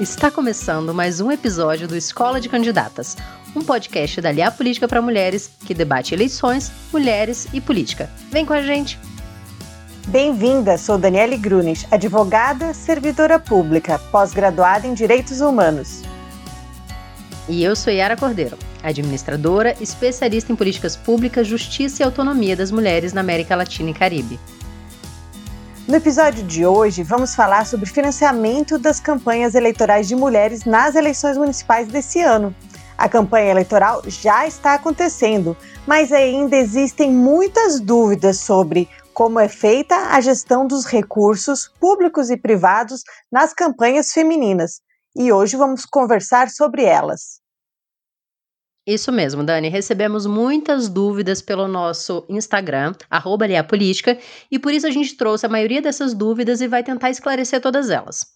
Está começando mais um episódio do Escola de Candidatas, um podcast da Aliar Política para Mulheres que debate eleições, mulheres e política. Vem com a gente! Bem-vinda, sou Daniele Grunes, advogada, servidora pública, pós-graduada em Direitos Humanos. E eu sou Yara Cordeiro, administradora, especialista em políticas públicas, justiça e autonomia das mulheres na América Latina e Caribe. No episódio de hoje, vamos falar sobre financiamento das campanhas eleitorais de mulheres nas eleições municipais desse ano. A campanha eleitoral já está acontecendo, mas ainda existem muitas dúvidas sobre como é feita a gestão dos recursos públicos e privados nas campanhas femininas. E hoje vamos conversar sobre elas. Isso mesmo, Dani. Recebemos muitas dúvidas pelo nosso Instagram, arroba Política, e por isso a gente trouxe a maioria dessas dúvidas e vai tentar esclarecer todas elas.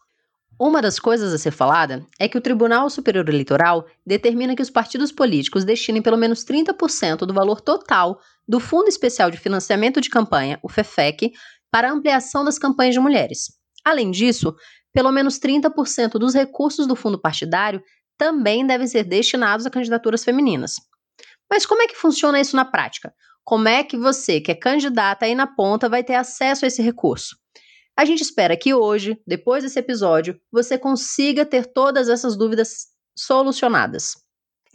Uma das coisas a ser falada é que o Tribunal Superior Eleitoral determina que os partidos políticos destinem pelo menos 30% do valor total do Fundo Especial de Financiamento de Campanha, o FEFEC, para ampliação das campanhas de mulheres. Além disso, pelo menos 30% dos recursos do fundo partidário também devem ser destinados a candidaturas femininas. Mas como é que funciona isso na prática? Como é que você, que é candidata aí na ponta, vai ter acesso a esse recurso? A gente espera que hoje, depois desse episódio, você consiga ter todas essas dúvidas solucionadas.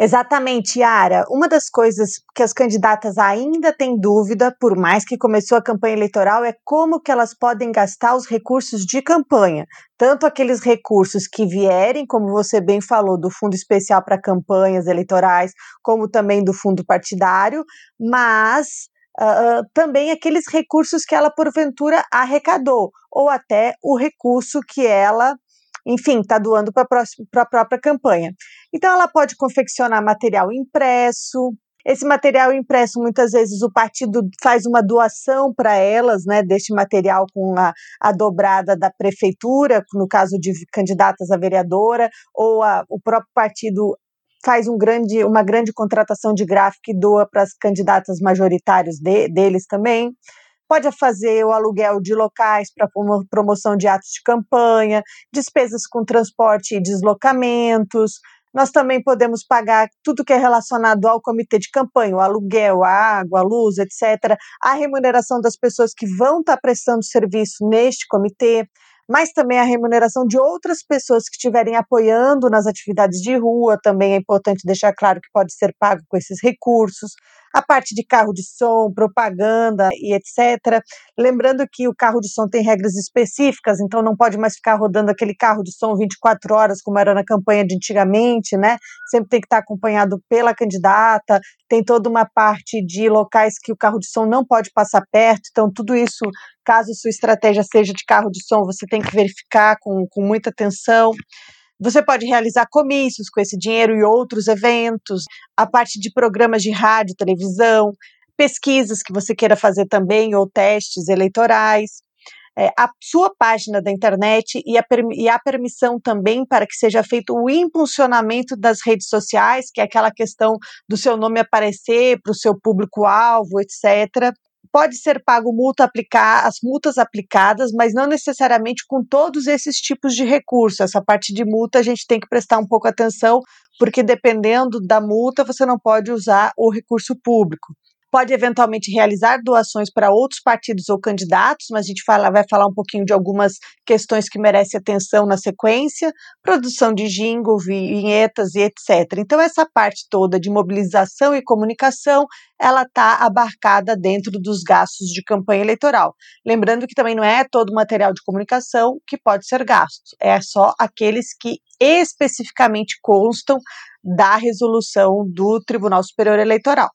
Exatamente, Yara. Uma das coisas que as candidatas ainda têm dúvida, por mais que começou a campanha eleitoral, é como que elas podem gastar os recursos de campanha. Tanto aqueles recursos que vierem, como você bem falou, do Fundo Especial para Campanhas Eleitorais, como também do Fundo Partidário, mas Uh, também aqueles recursos que ela porventura arrecadou, ou até o recurso que ela enfim, está doando para a própria campanha. Então, ela pode confeccionar material impresso. Esse material impresso, muitas vezes, o partido faz uma doação para elas, né, deste material com a, a, dobrada da prefeitura, no caso de candidatas a vereadora, ou a, o próprio partido faz um grande, uma grande contratação de gráfico e doa para as candidatas majoritárias de, deles também pode fazer o aluguel de locais para promoção de atos de campanha, despesas com transporte e deslocamentos. Nós também podemos pagar tudo que é relacionado ao comitê de campanha, o aluguel, a água, a luz, etc., a remuneração das pessoas que vão estar prestando serviço neste comitê, mas também a remuneração de outras pessoas que estiverem apoiando nas atividades de rua, também é importante deixar claro que pode ser pago com esses recursos a parte de carro de som, propaganda e etc. Lembrando que o carro de som tem regras específicas, então não pode mais ficar rodando aquele carro de som 24 horas, como era na campanha de antigamente, né? Sempre tem que estar acompanhado pela candidata, tem toda uma parte de locais que o carro de som não pode passar perto, então tudo isso, caso sua estratégia seja de carro de som, você tem que verificar com, com muita atenção. Você pode realizar comícios com esse dinheiro e outros eventos, a parte de programas de rádio, televisão, pesquisas que você queira fazer também, ou testes eleitorais. É, a sua página da internet e a, e permissão também para que seja feito o impulsionamento das redes sociais, que é aquela questão do seu nome aparecer para o seu público-alvo, etc pode ser pago multa aplicar, as multas aplicadas, mas não necessariamente com todos esses tipos de recursos. Essa parte de multa a gente tem que prestar um pouco atenção, porque dependendo da multa, você não pode usar o recurso público pode eventualmente realizar doações para outros partidos ou candidatos, mas a gente fala, vai falar um pouquinho de algumas questões que merecem atenção na sequência, produção de jingle, vinhetas e etc. Então, essa parte toda de mobilização e comunicação, ela está abarcada dentro dos gastos de campanha eleitoral. Lembrando que também não é todo material de comunicação que pode ser gasto, é só aqueles que especificamente constam da resolução do Tribunal Superior Eleitoral.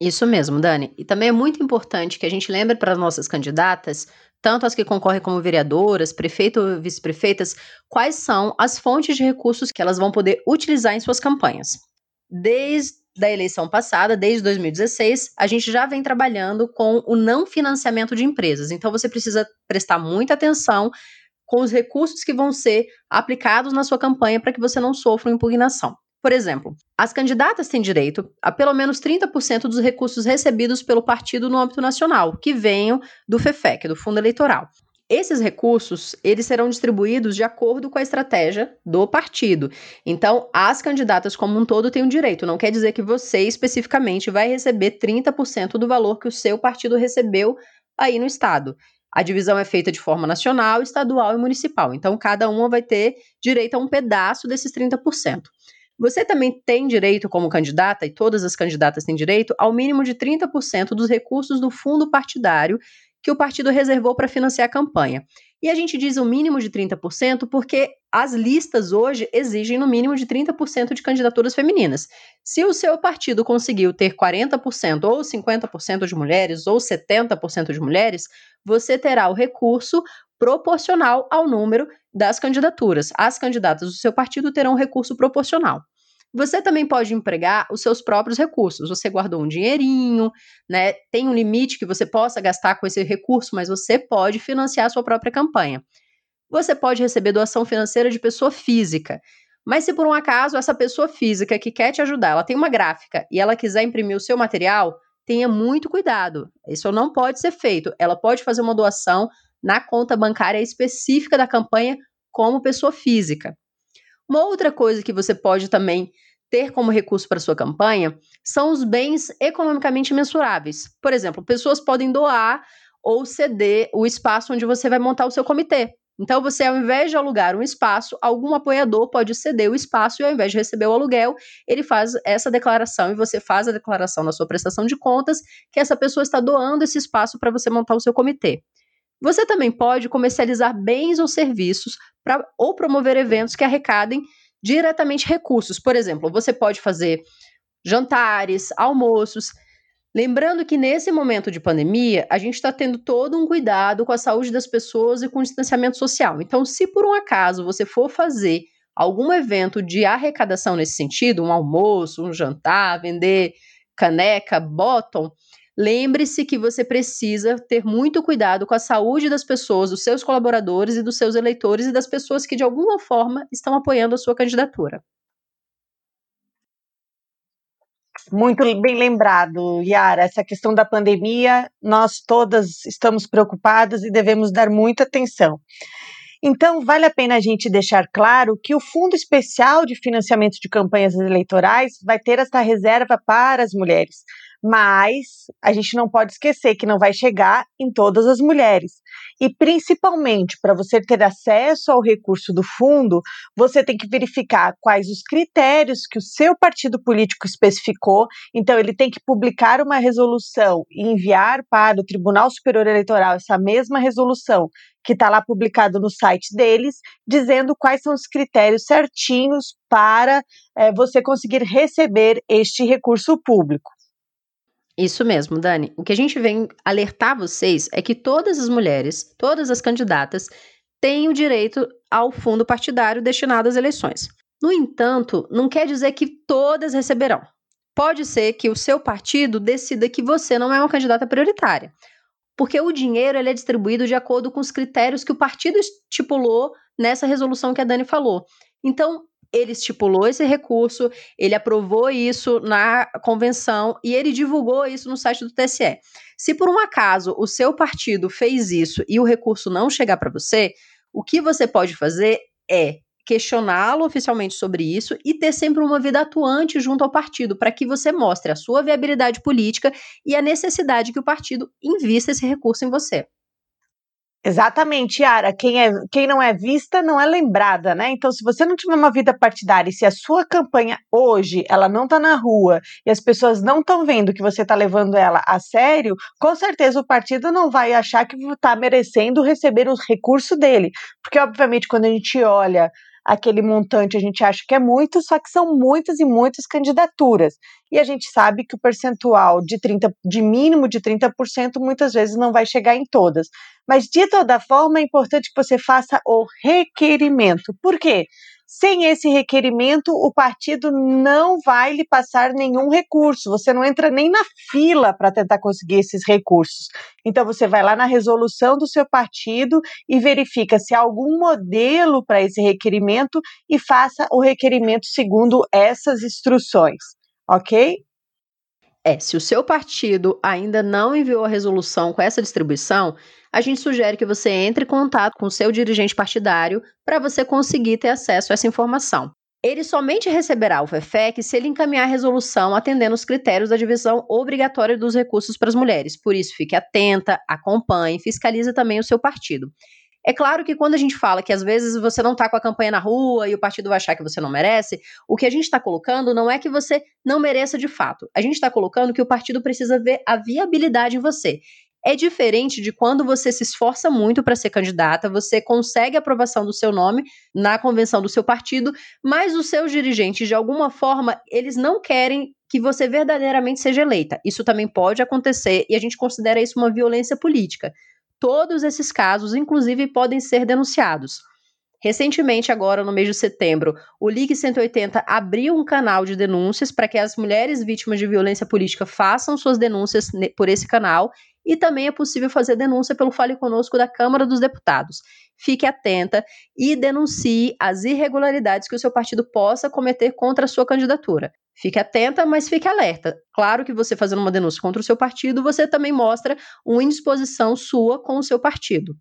Isso mesmo, Dani. E também é muito importante que a gente lembre para as nossas candidatas, tanto as que concorrem como vereadoras, prefeito ou vice-prefeitas, quais são as fontes de recursos que elas vão poder utilizar em suas campanhas. Desde a eleição passada, desde 2016, a gente já vem trabalhando com o não financiamento de empresas. Então você precisa prestar muita atenção com os recursos que vão ser aplicados na sua campanha para que você não sofra impugnação. Por exemplo, as candidatas têm direito a pelo menos 30% dos recursos recebidos pelo partido no âmbito nacional, que venham do FEFEC, do Fundo Eleitoral. Esses recursos, eles serão distribuídos de acordo com a estratégia do partido. Então, as candidatas como um todo têm o um direito. Não quer dizer que você especificamente vai receber 30% do valor que o seu partido recebeu aí no estado. A divisão é feita de forma nacional, estadual e municipal. Então, cada uma vai ter direito a um pedaço desses 30%. Você também tem direito, como candidata, e todas as candidatas têm direito, ao mínimo de 30% dos recursos do fundo partidário que o partido reservou para financiar a campanha. E a gente diz o mínimo de 30% porque as listas hoje exigem no mínimo de 30% de candidaturas femininas. Se o seu partido conseguiu ter 40% ou 50% de mulheres ou 70% de mulheres, você terá o recurso proporcional ao número das candidaturas. As candidatas do seu partido terão recurso proporcional. Você também pode empregar os seus próprios recursos. Você guardou um dinheirinho, né? Tem um limite que você possa gastar com esse recurso, mas você pode financiar a sua própria campanha. Você pode receber doação financeira de pessoa física. Mas se por um acaso essa pessoa física que quer te ajudar, ela tem uma gráfica e ela quiser imprimir o seu material, tenha muito cuidado. Isso não pode ser feito. Ela pode fazer uma doação na conta bancária específica da campanha como pessoa física. Uma outra coisa que você pode também ter como recurso para sua campanha são os bens economicamente mensuráveis. Por exemplo, pessoas podem doar ou ceder o espaço onde você vai montar o seu comitê. Então, você, ao invés de alugar um espaço, algum apoiador pode ceder o espaço e, ao invés de receber o aluguel, ele faz essa declaração e você faz a declaração na sua prestação de contas que essa pessoa está doando esse espaço para você montar o seu comitê. Você também pode comercializar bens ou serviços pra, ou promover eventos que arrecadem diretamente recursos. Por exemplo, você pode fazer jantares, almoços. Lembrando que nesse momento de pandemia, a gente está tendo todo um cuidado com a saúde das pessoas e com o distanciamento social. Então, se por um acaso você for fazer algum evento de arrecadação nesse sentido, um almoço, um jantar, vender caneca, bottom, Lembre-se que você precisa ter muito cuidado com a saúde das pessoas, dos seus colaboradores e dos seus eleitores e das pessoas que de alguma forma estão apoiando a sua candidatura. Muito bem lembrado, Yara. Essa questão da pandemia, nós todas estamos preocupadas e devemos dar muita atenção. Então, vale a pena a gente deixar claro que o Fundo Especial de Financiamento de Campanhas Eleitorais vai ter esta reserva para as mulheres mas a gente não pode esquecer que não vai chegar em todas as mulheres. E principalmente para você ter acesso ao recurso do fundo, você tem que verificar quais os critérios que o seu partido político especificou. Então, ele tem que publicar uma resolução e enviar para o Tribunal Superior Eleitoral essa mesma resolução que está lá publicado no site deles, dizendo quais são os critérios certinhos para é, você conseguir receber este recurso público. Isso mesmo, Dani. O que a gente vem alertar vocês é que todas as mulheres, todas as candidatas, têm o direito ao fundo partidário destinado às eleições. No entanto, não quer dizer que todas receberão. Pode ser que o seu partido decida que você não é uma candidata prioritária, porque o dinheiro ele é distribuído de acordo com os critérios que o partido estipulou nessa resolução que a Dani falou. Então, ele estipulou esse recurso, ele aprovou isso na convenção e ele divulgou isso no site do TSE. Se por um acaso o seu partido fez isso e o recurso não chegar para você, o que você pode fazer é questioná-lo oficialmente sobre isso e ter sempre uma vida atuante junto ao partido, para que você mostre a sua viabilidade política e a necessidade que o partido invista esse recurso em você. Exatamente, Yara. Quem, é, quem não é vista não é lembrada, né? Então, se você não tiver uma vida partidária e se a sua campanha hoje ela não está na rua e as pessoas não estão vendo que você está levando ela a sério, com certeza o partido não vai achar que está merecendo receber os recursos dele. Porque, obviamente, quando a gente olha aquele montante a gente acha que é muito, só que são muitas e muitas candidaturas. E a gente sabe que o percentual de 30, de mínimo de 30% muitas vezes não vai chegar em todas. Mas de toda forma é importante que você faça o requerimento. Por quê? Sem esse requerimento, o partido não vai lhe passar nenhum recurso. Você não entra nem na fila para tentar conseguir esses recursos. Então, você vai lá na resolução do seu partido e verifica se há algum modelo para esse requerimento e faça o requerimento segundo essas instruções. Ok? É, se o seu partido ainda não enviou a resolução com essa distribuição, a gente sugere que você entre em contato com o seu dirigente partidário para você conseguir ter acesso a essa informação. Ele somente receberá o FEFEC se ele encaminhar a resolução atendendo os critérios da divisão obrigatória dos recursos para as mulheres. Por isso, fique atenta, acompanhe, fiscalize também o seu partido. É claro que quando a gente fala que às vezes você não está com a campanha na rua e o partido vai achar que você não merece, o que a gente está colocando não é que você não mereça de fato. A gente está colocando que o partido precisa ver a viabilidade em você. É diferente de quando você se esforça muito para ser candidata, você consegue a aprovação do seu nome na convenção do seu partido, mas os seus dirigentes, de alguma forma, eles não querem que você verdadeiramente seja eleita. Isso também pode acontecer e a gente considera isso uma violência política. Todos esses casos, inclusive, podem ser denunciados. Recentemente, agora no mês de setembro, o Ligue 180 abriu um canal de denúncias para que as mulheres vítimas de violência política façam suas denúncias por esse canal e também é possível fazer denúncia pelo Fale Conosco da Câmara dos Deputados. Fique atenta e denuncie as irregularidades que o seu partido possa cometer contra a sua candidatura. Fique atenta, mas fique alerta. Claro que você fazendo uma denúncia contra o seu partido, você também mostra uma indisposição sua com o seu partido.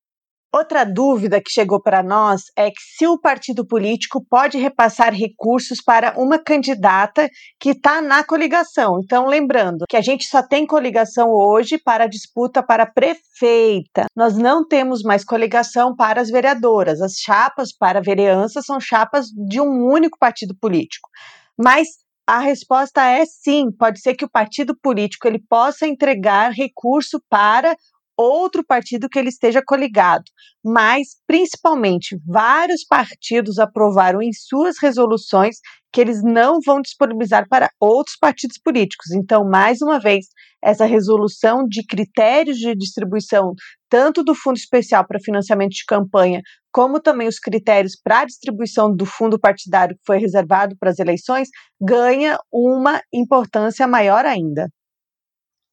Outra dúvida que chegou para nós é que se o partido político pode repassar recursos para uma candidata que está na coligação. Então, lembrando que a gente só tem coligação hoje para disputa para prefeita. Nós não temos mais coligação para as vereadoras. As chapas para vereança são chapas de um único partido político. Mas a resposta é sim, pode ser que o partido político ele possa entregar recurso para outro partido que ele esteja coligado, mas principalmente vários partidos aprovaram em suas resoluções que eles não vão disponibilizar para outros partidos políticos. Então, mais uma vez, essa resolução de critérios de distribuição, tanto do Fundo Especial para Financiamento de Campanha, como também os critérios para a distribuição do fundo partidário que foi reservado para as eleições, ganha uma importância maior ainda.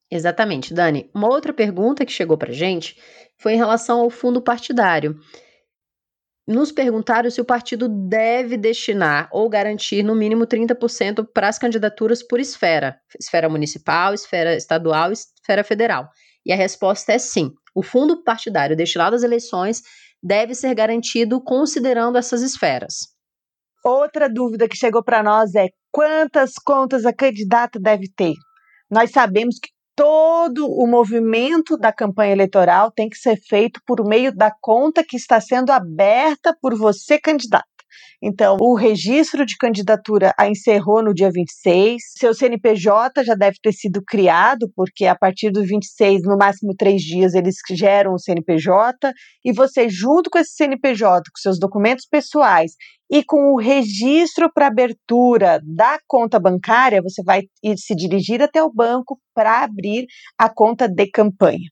Exatamente, Dani. Uma outra pergunta que chegou para gente foi em relação ao fundo partidário. Nos perguntaram se o partido deve destinar ou garantir no mínimo 30% para as candidaturas por esfera, esfera municipal, esfera estadual, esfera federal. E a resposta é sim. O fundo partidário destinado às eleições deve ser garantido considerando essas esferas. Outra dúvida que chegou para nós é quantas contas a candidata deve ter? Nós sabemos que todo o movimento da campanha eleitoral tem que ser feito por meio da conta que está sendo aberta por você, candidato. Então, o registro de candidatura a encerrou no dia 26. Seu CNPJ já deve ter sido criado, porque a partir do 26, no máximo três dias, eles geram o CNPJ. E você, junto com esse CNPJ, com seus documentos pessoais e com o registro para abertura da conta bancária, você vai se dirigir até o banco para abrir a conta de campanha.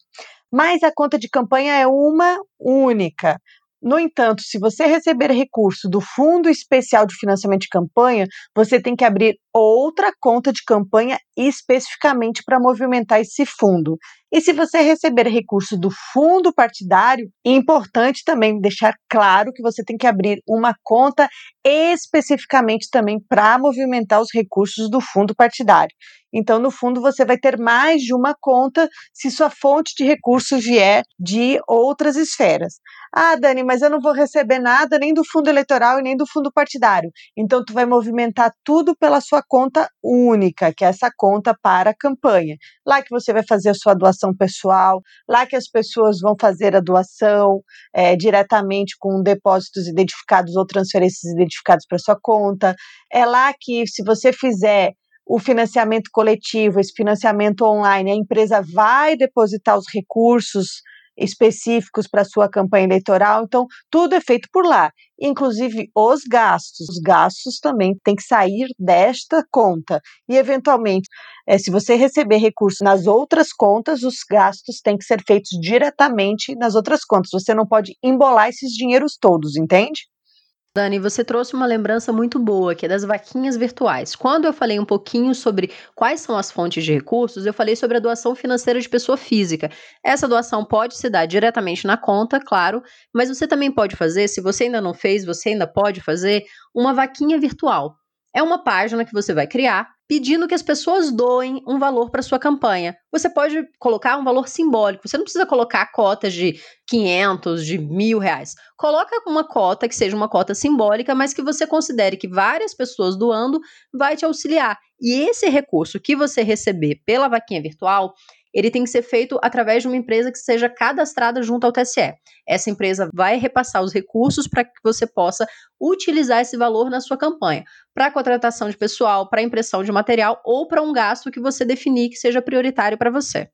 Mas a conta de campanha é uma única. No entanto, se você receber recurso do Fundo Especial de Financiamento de Campanha, você tem que abrir outra conta de campanha especificamente para movimentar esse fundo. E se você receber recurso do fundo partidário, é importante também deixar claro que você tem que abrir uma conta especificamente também para movimentar os recursos do fundo partidário. Então, no fundo, você vai ter mais de uma conta se sua fonte de recurso vier de outras esferas. Ah, Dani, mas eu não vou receber nada nem do fundo eleitoral e nem do fundo partidário. Então, tu vai movimentar tudo pela sua conta única, que é essa conta para a campanha. Lá que você vai fazer a sua doação pessoal, lá que as pessoas vão fazer a doação é, diretamente com depósitos identificados ou transferências identificadas para sua conta. É lá que, se você fizer o financiamento coletivo, esse financiamento online, a empresa vai depositar os recursos específicos para sua campanha eleitoral. Então, tudo é feito por lá, inclusive os gastos. Os gastos também têm que sair desta conta. E, eventualmente, é, se você receber recursos nas outras contas, os gastos têm que ser feitos diretamente nas outras contas. Você não pode embolar esses dinheiros todos, entende? Dani, você trouxe uma lembrança muito boa, que é das vaquinhas virtuais. Quando eu falei um pouquinho sobre quais são as fontes de recursos, eu falei sobre a doação financeira de pessoa física. Essa doação pode se dar diretamente na conta, claro, mas você também pode fazer, se você ainda não fez, você ainda pode fazer uma vaquinha virtual. É uma página que você vai criar pedindo que as pessoas doem um valor para sua campanha. Você pode colocar um valor simbólico. Você não precisa colocar cotas de 500, de mil reais. Coloca uma cota que seja uma cota simbólica, mas que você considere que várias pessoas doando vai te auxiliar. E esse recurso que você receber pela vaquinha virtual, ele tem que ser feito através de uma empresa que seja cadastrada junto ao TSE. Essa empresa vai repassar os recursos para que você possa utilizar esse valor na sua campanha, para contratação de pessoal, para impressão de material ou para um gasto que você definir que seja prioritário para você.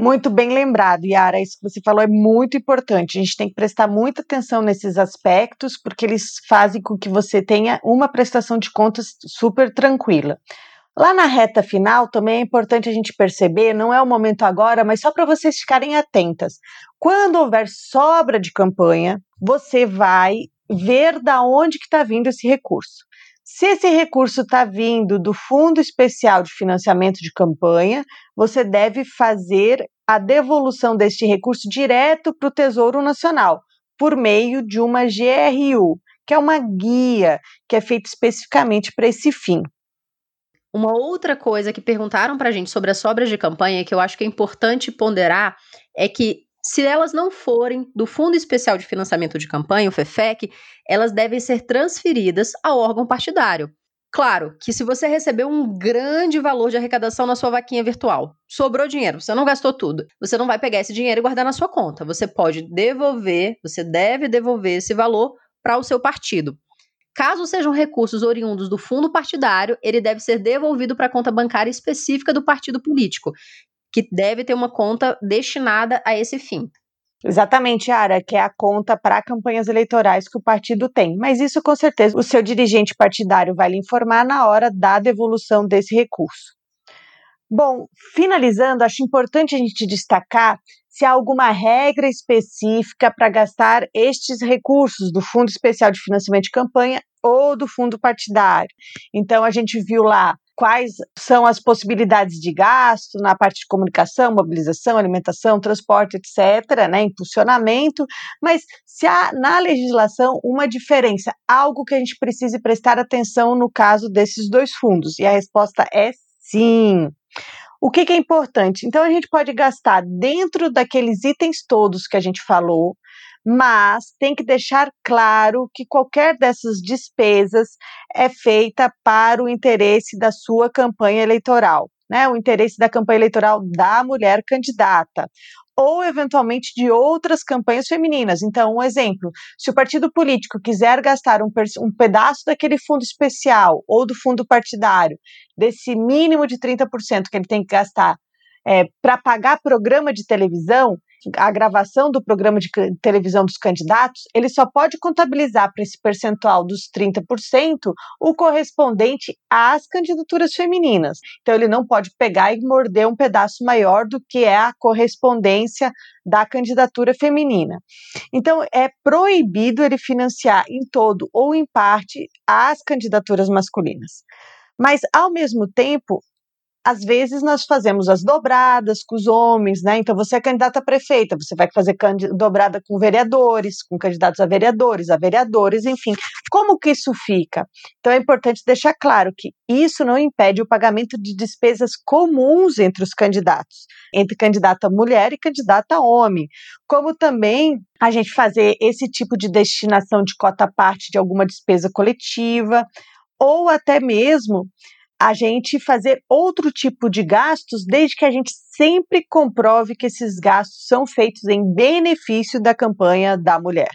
Muito bem lembrado, Yara. Isso que você falou é muito importante. A gente tem que prestar muita atenção nesses aspectos, porque eles fazem com que você tenha uma prestação de contas super tranquila. Lá na reta final, também é importante a gente perceber, não é o momento agora, mas só para vocês ficarem atentas. Quando houver sobra de campanha, você vai ver da onde que está vindo esse recurso. Se esse recurso está vindo do Fundo Especial de Financiamento de Campanha, você deve fazer a devolução deste recurso direto para o Tesouro Nacional, por meio de uma GRU, que é uma guia que é feita especificamente para esse fim. Uma outra coisa que perguntaram para a gente sobre as sobras de campanha, que eu acho que é importante ponderar, é que se elas não forem do Fundo Especial de Financiamento de Campanha, o FEFEC, elas devem ser transferidas ao órgão partidário. Claro que se você recebeu um grande valor de arrecadação na sua vaquinha virtual, sobrou dinheiro, você não gastou tudo, você não vai pegar esse dinheiro e guardar na sua conta. Você pode devolver, você deve devolver esse valor para o seu partido. Caso sejam recursos oriundos do fundo partidário, ele deve ser devolvido para a conta bancária específica do partido político, que deve ter uma conta destinada a esse fim. Exatamente, Ara, que é a conta para campanhas eleitorais que o partido tem. Mas isso, com certeza, o seu dirigente partidário vai lhe informar na hora da devolução desse recurso. Bom, finalizando, acho importante a gente destacar se há alguma regra específica para gastar estes recursos do Fundo Especial de Financiamento de Campanha ou do fundo partidário. Então, a gente viu lá quais são as possibilidades de gasto na parte de comunicação, mobilização, alimentação, transporte, etc., né, impulsionamento, mas se há na legislação uma diferença, algo que a gente precise prestar atenção no caso desses dois fundos, e a resposta é sim. O que, que, é importante? Então, a gente pode gastar dentro daqueles itens todos que a gente falou, mas tem que deixar claro que qualquer dessas despesas é feita para o interesse da sua campanha eleitoral. Né, o interesse da campanha eleitoral da mulher candidata ou eventualmente de outras campanhas femininas. Então, um exemplo: se o partido político quiser gastar um, um pedaço daquele fundo especial ou do fundo partidário, desse mínimo de 30% que ele tem que gastar é, para pagar programa de televisão, a gravação do programa de televisão dos candidatos, ele só pode contabilizar para esse percentual dos 30% o correspondente às candidaturas femininas. Então, ele não pode pegar e morder um pedaço maior do que é a correspondência da candidatura feminina. Então, é proibido ele financiar em todo ou em parte as candidaturas masculinas. Mas, ao mesmo tempo, às vezes nós fazemos as dobradas com os homens, né? Então você é candidata a prefeita, você vai fazer dobrada com vereadores, com candidatos a vereadores, a vereadores, enfim. Como que isso fica? Então é importante deixar claro que isso não impede o pagamento de despesas comuns entre os candidatos, entre candidata mulher e candidata homem, como também a gente fazer esse tipo de destinação de cota parte de alguma despesa coletiva, ou até mesmo a gente fazer outro tipo de gastos, desde que a gente sempre comprove que esses gastos são feitos em benefício da campanha da mulher.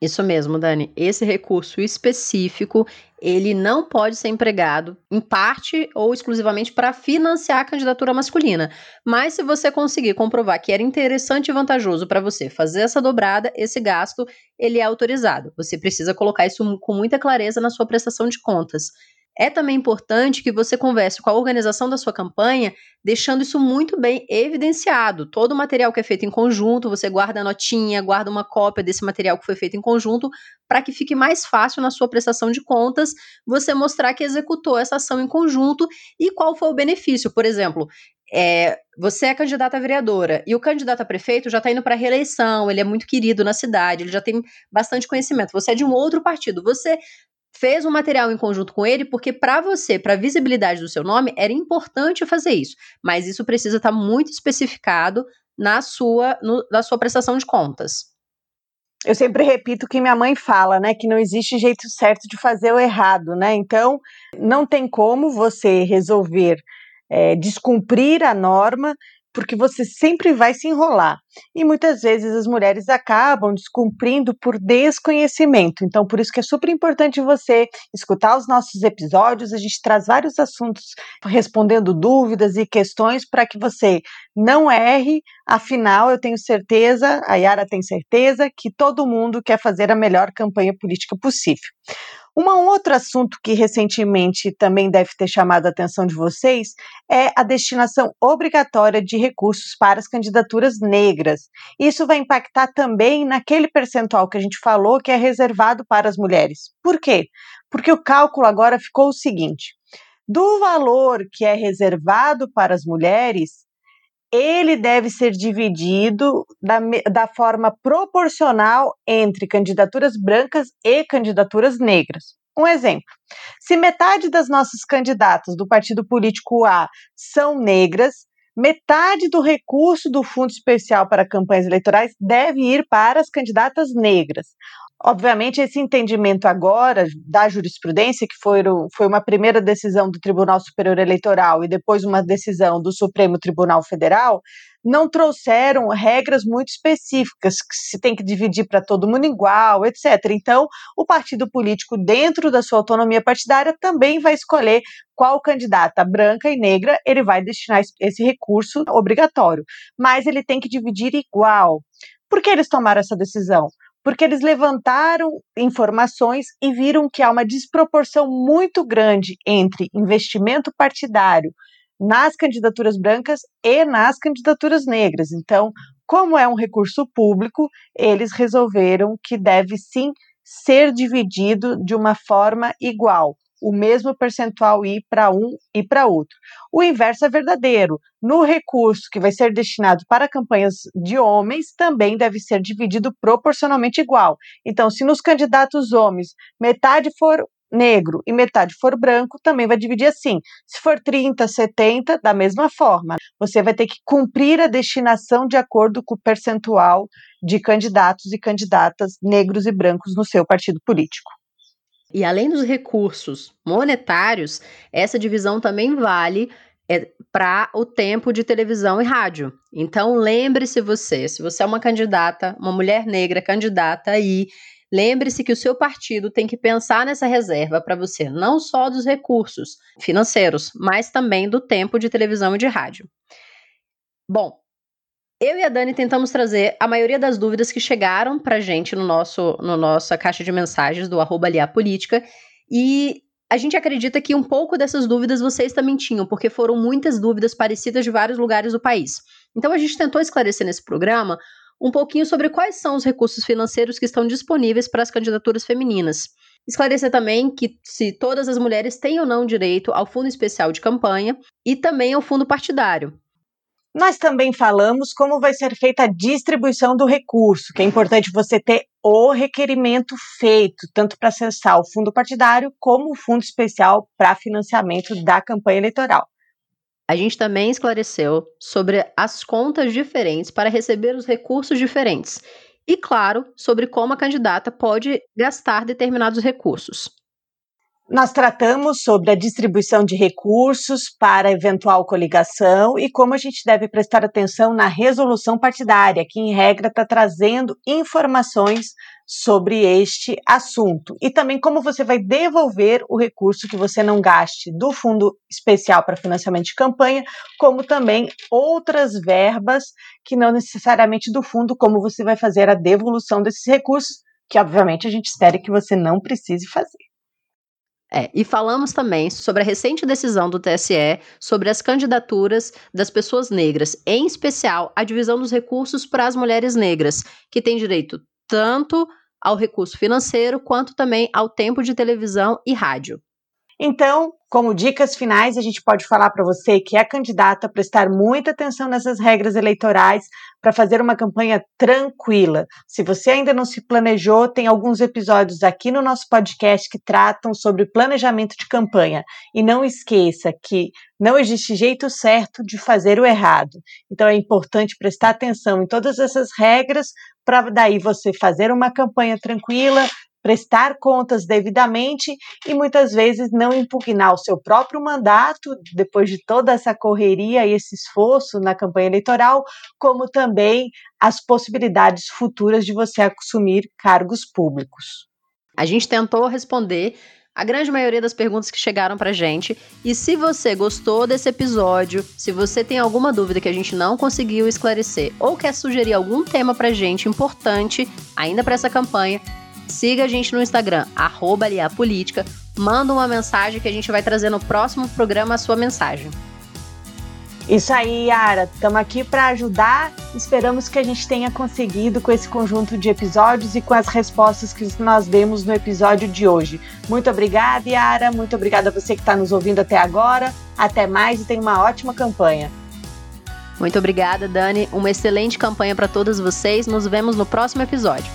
Isso mesmo, Dani. Esse recurso específico, ele não pode ser empregado em parte ou exclusivamente para financiar a candidatura masculina. Mas se você conseguir comprovar que era interessante e vantajoso para você fazer essa dobrada, esse gasto, ele é autorizado. Você precisa colocar isso com muita clareza na sua prestação de contas. É também importante que você converse com a organização da sua campanha, deixando isso muito bem evidenciado. Todo o material que é feito em conjunto, você guarda a notinha, guarda uma cópia desse material que foi feito em conjunto, para que fique mais fácil na sua prestação de contas você mostrar que executou essa ação em conjunto e qual foi o benefício. Por exemplo, é, você é candidata a vereadora e o candidato a prefeito já está indo para reeleição, ele é muito querido na cidade, ele já tem bastante conhecimento. Você é de um outro partido, você fez um material em conjunto com ele, porque para você, para a visibilidade do seu nome, era importante fazer isso. Mas isso precisa estar tá muito especificado na sua, no, na sua prestação de contas. Eu sempre repito o que minha mãe fala, né? Que não existe jeito certo de fazer o errado, né? Então, não tem como você resolver é, descumprir a norma porque você sempre vai se enrolar. E muitas vezes as mulheres acabam descumprindo por desconhecimento. Então, por isso que é super importante você escutar os nossos episódios. A gente traz vários assuntos respondendo dúvidas e questões para que você não erre. Afinal, eu tenho certeza, a Yara tem certeza, que todo mundo quer fazer a melhor campanha política possível. Um outro assunto que recentemente também deve ter chamado a atenção de vocês é a destinação obrigatória de recursos para as candidaturas negras. Isso vai impactar também naquele percentual que a gente falou que é reservado para as mulheres. Por quê? Porque o cálculo agora ficou o seguinte: do valor que é reservado para as mulheres, ele deve ser dividido da, da forma proporcional entre candidaturas brancas e candidaturas negras. Um exemplo: se metade das nossas candidatas do partido político A são negras, metade do recurso do Fundo Especial para Campanhas Eleitorais deve ir para as candidatas negras. Obviamente, esse entendimento agora da jurisprudência, que foi, foi uma primeira decisão do Tribunal Superior Eleitoral e depois uma decisão do Supremo Tribunal Federal, não trouxeram regras muito específicas, que se tem que dividir para todo mundo igual, etc. Então, o partido político, dentro da sua autonomia partidária, também vai escolher qual candidata branca e negra ele vai destinar esse recurso obrigatório. Mas ele tem que dividir igual. Por que eles tomaram essa decisão? Porque eles levantaram informações e viram que há uma desproporção muito grande entre investimento partidário nas candidaturas brancas e nas candidaturas negras. Então, como é um recurso público, eles resolveram que deve sim ser dividido de uma forma igual o mesmo percentual ir para um e para outro. O inverso é verdadeiro. No recurso que vai ser destinado para campanhas de homens, também deve ser dividido proporcionalmente igual. Então, se nos candidatos homens metade for negro e metade for branco, também vai dividir assim. Se for 30, 70, da mesma forma. Você vai ter que cumprir a destinação de acordo com o percentual de candidatos e candidatas negros e brancos no seu partido político. E além dos recursos monetários, essa divisão também vale é, para o tempo de televisão e rádio. Então, lembre-se você, se você é uma candidata, uma mulher negra candidata aí, lembre-se que o seu partido tem que pensar nessa reserva para você, não só dos recursos financeiros, mas também do tempo de televisão e de rádio. Bom, eu e a Dani tentamos trazer a maioria das dúvidas que chegaram pra gente no nosso no nossa caixa de mensagens do arroba Política e a gente acredita que um pouco dessas dúvidas vocês também tinham, porque foram muitas dúvidas parecidas de vários lugares do país. Então a gente tentou esclarecer nesse programa um pouquinho sobre quais são os recursos financeiros que estão disponíveis para as candidaturas femininas. Esclarecer também que se todas as mulheres têm ou não direito ao fundo especial de campanha e também ao fundo partidário. Nós também falamos como vai ser feita a distribuição do recurso, que é importante você ter o requerimento feito, tanto para acessar o fundo partidário como o fundo especial para financiamento da campanha eleitoral. A gente também esclareceu sobre as contas diferentes para receber os recursos diferentes. E, claro, sobre como a candidata pode gastar determinados recursos. Nós tratamos sobre a distribuição de recursos para eventual coligação e como a gente deve prestar atenção na resolução partidária, que em regra está trazendo informações sobre este assunto. E também como você vai devolver o recurso que você não gaste do Fundo Especial para Financiamento de Campanha, como também outras verbas que não necessariamente do fundo, como você vai fazer a devolução desses recursos, que obviamente a gente espera que você não precise fazer. É, e falamos também sobre a recente decisão do TSE sobre as candidaturas das pessoas negras, em especial a divisão dos recursos para as mulheres negras, que têm direito tanto ao recurso financeiro quanto também ao tempo de televisão e rádio. Então, Como dicas finais, a gente pode falar para você que é candidato a prestar muita atenção nessas regras eleitorais para fazer uma campanha tranquila. Se você ainda não se planejou, tem alguns episódios aqui no nosso podcast que tratam sobre planejamento de campanha. E não esqueça que não existe jeito certo de fazer o errado. Então é importante prestar atenção em todas essas regras para daí você fazer uma campanha tranquila, prestar contas devidamente e muitas vezes não impugnar o seu próprio mandato depois de toda essa correria e esse esforço na campanha eleitoral, como também as possibilidades futuras de você assumir cargos públicos. A gente tentou responder a grande maioria das perguntas que chegaram pra gente. E se você gostou desse episódio, se você tem alguma dúvida que a gente não conseguiu esclarecer ou quer sugerir algum tema pra gente importante ainda para essa campanha, Siga a gente no Instagram, arroba Política, manda uma mensagem que a gente vai trazer no próximo programa a sua mensagem. Isso aí, Yara. Estamos aqui para ajudar. Esperamos que a gente tenha conseguido com esse conjunto de episódios e com as respostas que nós demos no episódio de hoje. Muito obrigada, Yara. Muito obrigada a você que está nos ouvindo até agora. Até mais e tenha uma ótima campanha. Muito obrigada, Dani. Uma excelente campanha para todos vocês. Nos vemos no próximo episódio.